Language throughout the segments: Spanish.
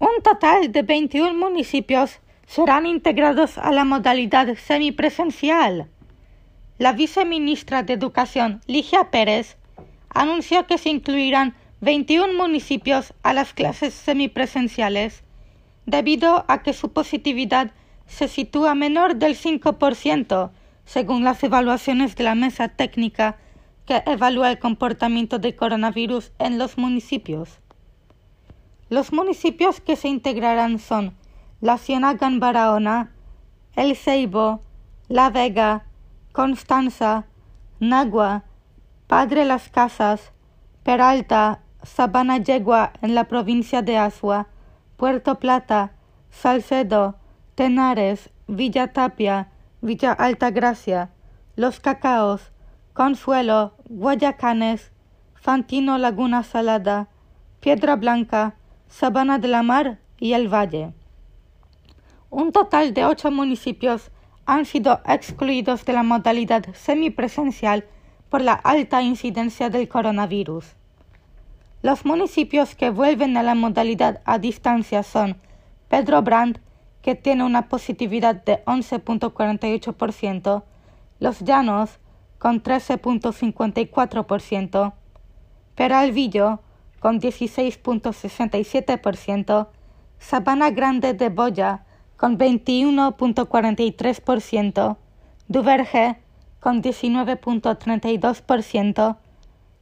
Un total de 21 municipios serán integrados a la modalidad semipresencial. La viceministra de Educación, Ligia Pérez, anunció que se incluirán 21 municipios a las clases semipresenciales, debido a que su positividad se sitúa menor del 5%, según las evaluaciones de la mesa técnica que evalúa el comportamiento del coronavirus en los municipios. Los municipios que se integrarán son La Ciénaga en Barahona, El Ceibo, La Vega, Constanza, Nagua, Padre Las Casas, Peralta, Sabana Yegua en la provincia de Asua, Puerto Plata, Salcedo, Tenares, Villa Tapia, Villa Altagracia, Los Cacaos, Consuelo, Guayacanes, Fantino Laguna Salada, Piedra Blanca, Sabana de la Mar y El Valle. Un total de ocho municipios han sido excluidos de la modalidad semipresencial por la alta incidencia del coronavirus. Los municipios que vuelven a la modalidad a distancia son Pedro Brand, que tiene una positividad de 11.48%, Los Llanos, con 13.54%, Peralvillo, con 16.67%, Sabana Grande de Boya, con 21.43%, Duverge, con 19.32%,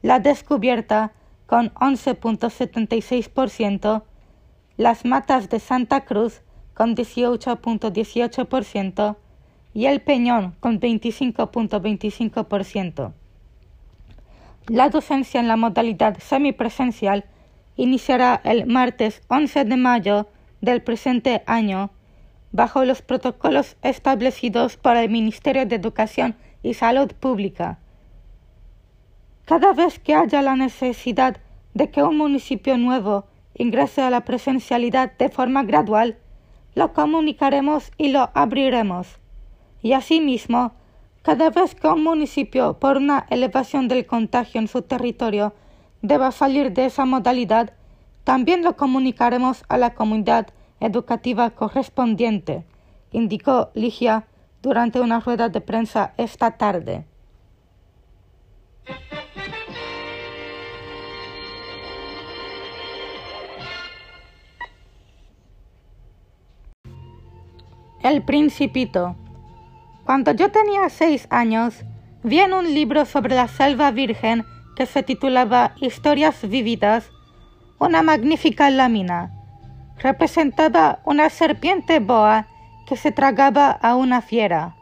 La Descubierta, con 11.76%, Las Matas de Santa Cruz, con 18.18%, y El Peñón, con 25.25%. La docencia en la modalidad semipresencial iniciará el martes 11 de mayo del presente año bajo los protocolos establecidos por el Ministerio de Educación y Salud Pública. Cada vez que haya la necesidad de que un municipio nuevo ingrese a la presencialidad de forma gradual, lo comunicaremos y lo abriremos. Y asimismo, cada vez que un municipio, por una elevación del contagio en su territorio, deba salir de esa modalidad, también lo comunicaremos a la comunidad educativa correspondiente, indicó Ligia durante una rueda de prensa esta tarde. El Principito. Cuando yo tenía seis años, vi en un libro sobre la selva virgen que se titulaba Historias vividas una magnífica lámina representaba una serpiente boa que se tragaba a una fiera.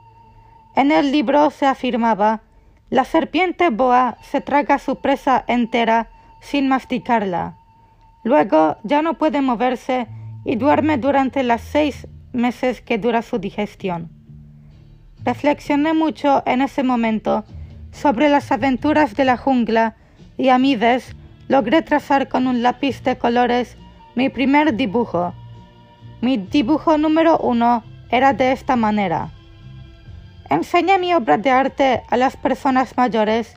En el libro se afirmaba, la serpiente boa se traga su presa entera sin masticarla. Luego ya no puede moverse y duerme durante las seis meses que dura su digestión. Reflexioné mucho en ese momento sobre las aventuras de la jungla y a mi vez logré trazar con un lápiz de colores mi primer dibujo. Mi dibujo número uno era de esta manera. Enseñé mi obra de arte a las personas mayores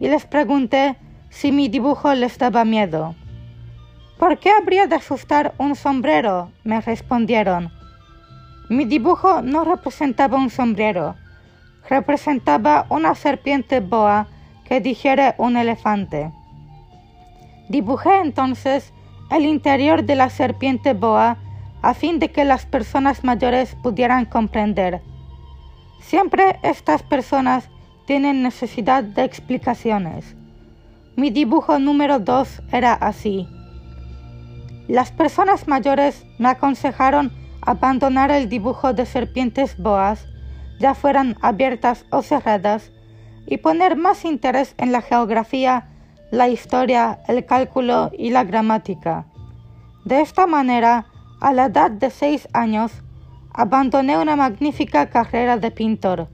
y les pregunté si mi dibujo les daba miedo. ¿Por qué habría de asustar un sombrero? me respondieron. Mi dibujo no representaba un sombrero, representaba una serpiente boa que digiere un elefante. Dibujé entonces el interior de la serpiente boa a fin de que las personas mayores pudieran comprender. Siempre estas personas tienen necesidad de explicaciones. Mi dibujo número 2 era así. Las personas mayores me aconsejaron abandonar el dibujo de serpientes boas, ya fueran abiertas o cerradas, y poner más interés en la geografía la historia, el cálculo y la gramática. De esta manera, a la edad de seis años, abandoné una magnífica carrera de pintor.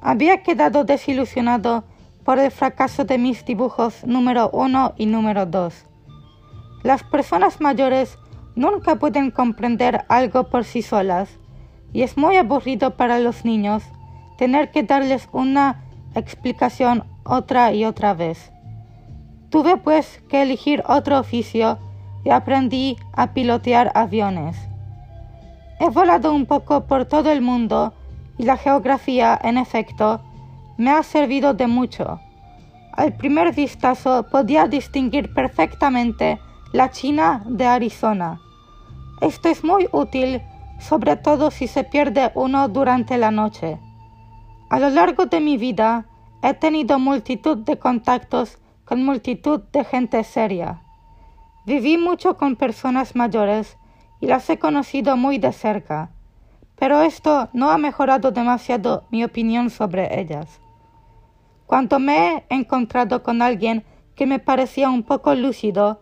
Había quedado desilusionado por el fracaso de mis dibujos número uno y número dos. Las personas mayores nunca pueden comprender algo por sí solas, y es muy aburrido para los niños tener que darles una explicación otra y otra vez. Tuve pues que elegir otro oficio y aprendí a pilotear aviones. He volado un poco por todo el mundo y la geografía, en efecto, me ha servido de mucho. Al primer vistazo podía distinguir perfectamente la China de Arizona. Esto es muy útil, sobre todo si se pierde uno durante la noche. A lo largo de mi vida he tenido multitud de contactos con multitud de gente seria. Viví mucho con personas mayores y las he conocido muy de cerca, pero esto no ha mejorado demasiado mi opinión sobre ellas. Cuando me he encontrado con alguien que me parecía un poco lúcido,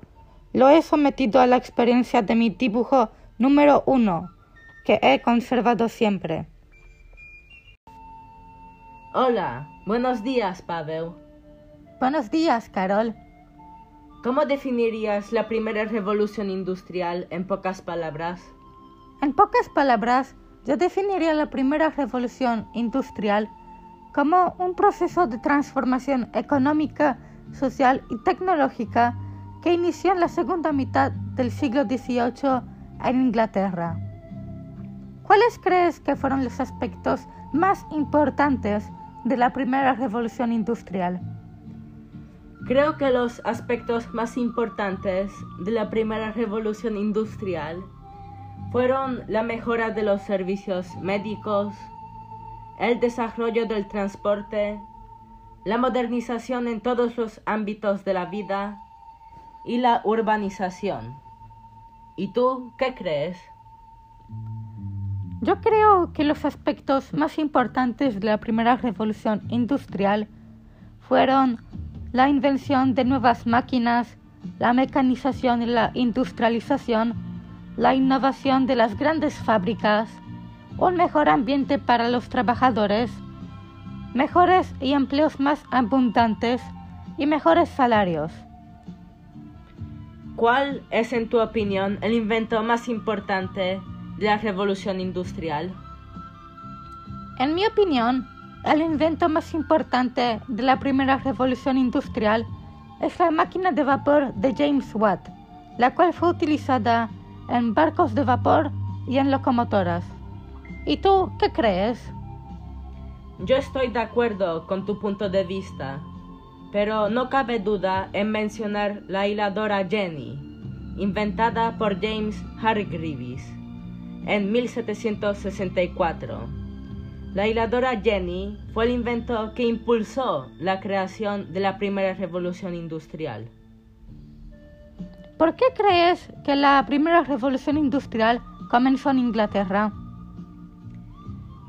lo he sometido a la experiencia de mi dibujo número uno, que he conservado siempre. Hola, buenos días, Pavel. Buenos días, Carol. ¿Cómo definirías la primera revolución industrial en pocas palabras? En pocas palabras, yo definiría la primera revolución industrial como un proceso de transformación económica, social y tecnológica que inició en la segunda mitad del siglo XVIII en Inglaterra. ¿Cuáles crees que fueron los aspectos más importantes de la primera revolución industrial? Creo que los aspectos más importantes de la primera revolución industrial fueron la mejora de los servicios médicos, el desarrollo del transporte, la modernización en todos los ámbitos de la vida y la urbanización. ¿Y tú qué crees? Yo creo que los aspectos más importantes de la primera revolución industrial fueron la invención de nuevas máquinas, la mecanización y la industrialización, la innovación de las grandes fábricas, un mejor ambiente para los trabajadores, mejores y empleos más abundantes y mejores salarios. ¿Cuál es, en tu opinión, el invento más importante de la revolución industrial? En mi opinión, el invento más importante de la primera revolución industrial es la máquina de vapor de James Watt, la cual fue utilizada en barcos de vapor y en locomotoras. ¿Y tú qué crees? Yo estoy de acuerdo con tu punto de vista, pero no cabe duda en mencionar la hiladora Jenny, inventada por James Hargreaves en 1764 la hiladora Jenny fue el invento que impulsó la creación de la primera revolución industrial. ¿Por qué crees que la primera revolución industrial comenzó en Inglaterra?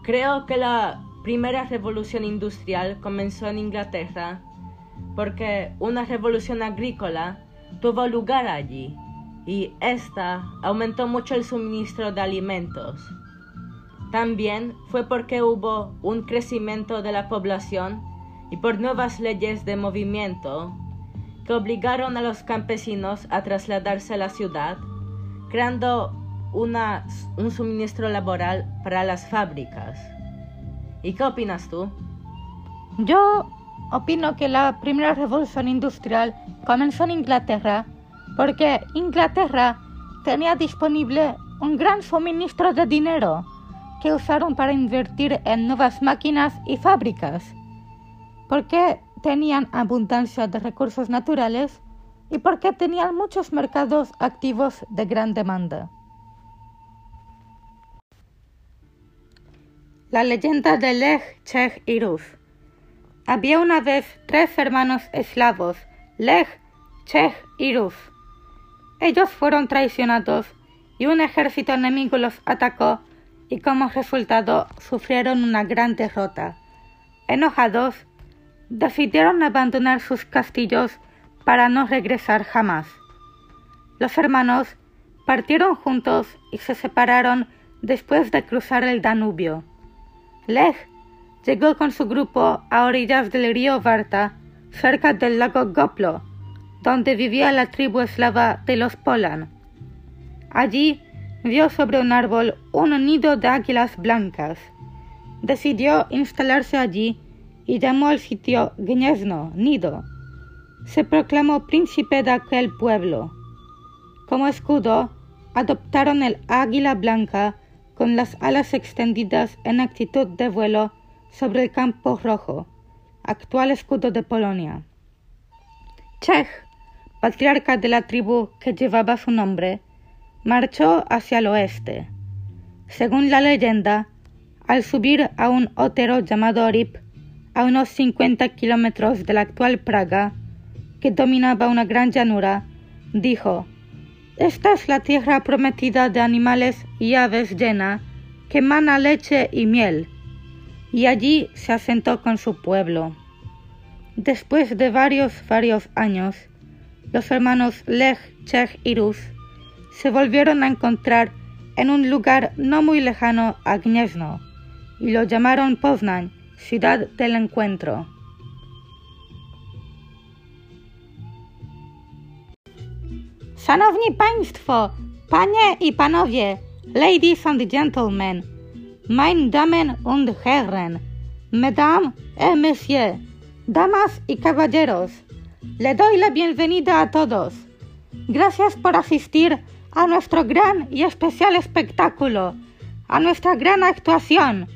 Creo que la primera revolución industrial comenzó en Inglaterra porque una revolución agrícola tuvo lugar allí y esta aumentó mucho el suministro de alimentos también fue porque hubo un crecimiento de la población y por nuevas leyes de movimiento que obligaron a los campesinos a trasladarse a la ciudad, creando una, un suministro laboral para las fábricas. ¿Y qué opinas tú? Yo opino que la primera revolución industrial comenzó en Inglaterra porque Inglaterra tenía disponible un gran suministro de dinero que usaron para invertir en nuevas máquinas y fábricas, porque tenían abundancia de recursos naturales y porque tenían muchos mercados activos de gran demanda. La leyenda de Lech, Chech y Rus. Había una vez tres hermanos eslavos, Lech, Chech y Rus. Ellos fueron traicionados y un ejército enemigo los atacó y como resultado sufrieron una gran derrota. Enojados, decidieron abandonar sus castillos para no regresar jamás. Los hermanos partieron juntos y se separaron después de cruzar el Danubio. Lech llegó con su grupo a orillas del río Varta, cerca del lago Goplo, donde vivía la tribu eslava de los Polan. Allí vio sobre un árbol un nido de águilas blancas. Decidió instalarse allí y llamó al sitio Gniezno, nido. Se proclamó príncipe de aquel pueblo. Como escudo, adoptaron el águila blanca con las alas extendidas en actitud de vuelo sobre el campo rojo, actual escudo de Polonia. Czech, patriarca de la tribu que llevaba su nombre, marchó hacia el oeste. Según la leyenda, al subir a un otero llamado Rip, a unos 50 kilómetros de la actual Praga, que dominaba una gran llanura, dijo, Esta es la tierra prometida de animales y aves llena, que mana leche y miel. Y allí se asentó con su pueblo. Después de varios, varios años, los hermanos Lech, Chech y Rus se volvieron a encontrar en un lugar no muy lejano a Gniezno, y lo llamaron Poznań, ciudad del encuentro. Szanowni Państwo, Panie i Panowie, Ladies and Gentlemen, Meine Damen und Herren, Mesdames et Messieurs, Damas y Caballeros, le doy la bienvenida a todos. Gracias por asistir a nuestro gran y especial espectáculo, a nuestra gran actuación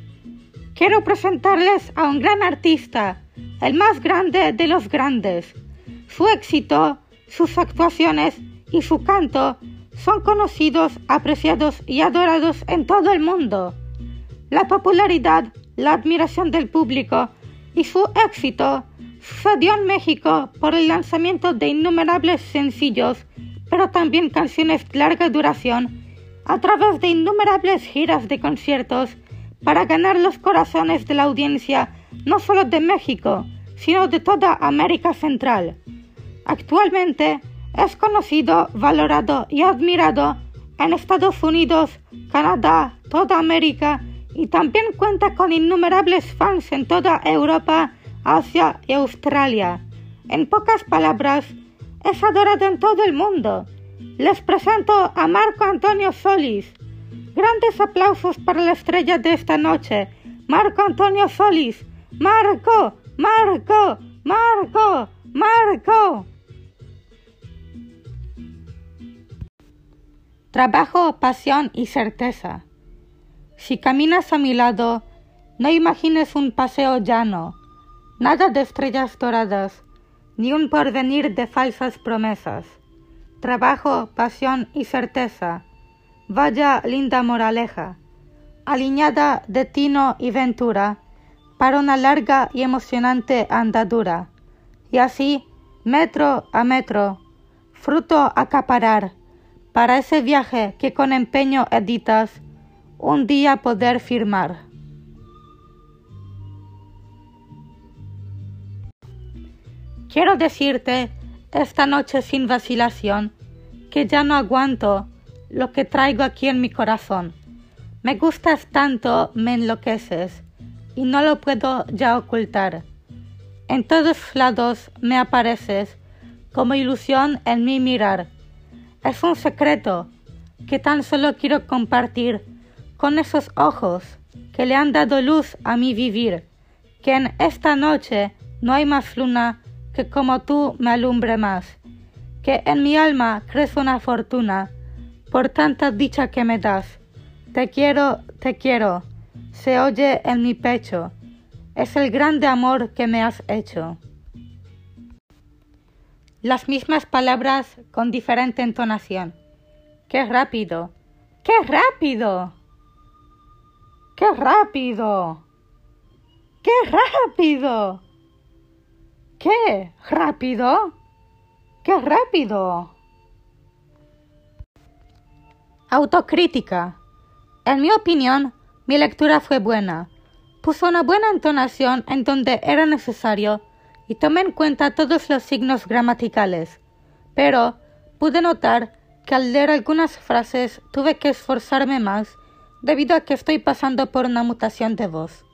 quiero presentarles a un gran artista, el más grande de los grandes. Su éxito, sus actuaciones y su canto son conocidos, apreciados y adorados en todo el mundo. La popularidad, la admiración del público y su éxito sucedió en México por el lanzamiento de innumerables sencillos, pero también canciones de larga duración, a través de innumerables giras de conciertos para ganar los corazones de la audiencia no solo de México, sino de toda América Central. Actualmente es conocido, valorado y admirado en Estados Unidos, Canadá, toda América y también cuenta con innumerables fans en toda Europa, Asia y Australia. En pocas palabras, es adorado en todo el mundo. Les presento a Marco Antonio Solís, Grandes aplausos para la estrella de esta noche, Marco Antonio Solís. Marco, Marco, Marco, Marco. Trabajo, pasión y certeza. Si caminas a mi lado, no imagines un paseo llano, nada de estrellas doradas, ni un porvenir de falsas promesas. Trabajo, pasión y certeza Vaya linda moraleja, alineada de tino y ventura, para una larga y emocionante andadura, y así, metro a metro, fruto acaparar, para ese viaje que con empeño editas, un día poder firmar. Quiero decirte esta noche sin vacilación que ya no aguanto lo que traigo aquí en mi corazón. Me gustas tanto, me enloqueces, y no lo puedo ya ocultar. En todos lados me apareces, como ilusión en mi mirar. Es un secreto que tan solo quiero compartir con esos ojos que le han dado luz a mi vivir, que en esta noche no hay más luna que como tú me alumbre más, que en mi alma crece una fortuna, por tanta dicha que me das. Te quiero, te quiero, se oye en mi pecho, es el grande amor que me has hecho. Las mismas palabras con diferente entonación. ¡Qué rápido! ¡Qué rápido! ¡Qué rápido! ¡Qué rápido! ¿Qué rápido? ¡Qué rápido! Autocrítica. En mi opinión, mi lectura fue buena. Puso una buena entonación en donde era necesario y tomé en cuenta todos los signos gramaticales. Pero pude notar que al leer algunas frases tuve que esforzarme más debido a que estoy pasando por una mutación de voz.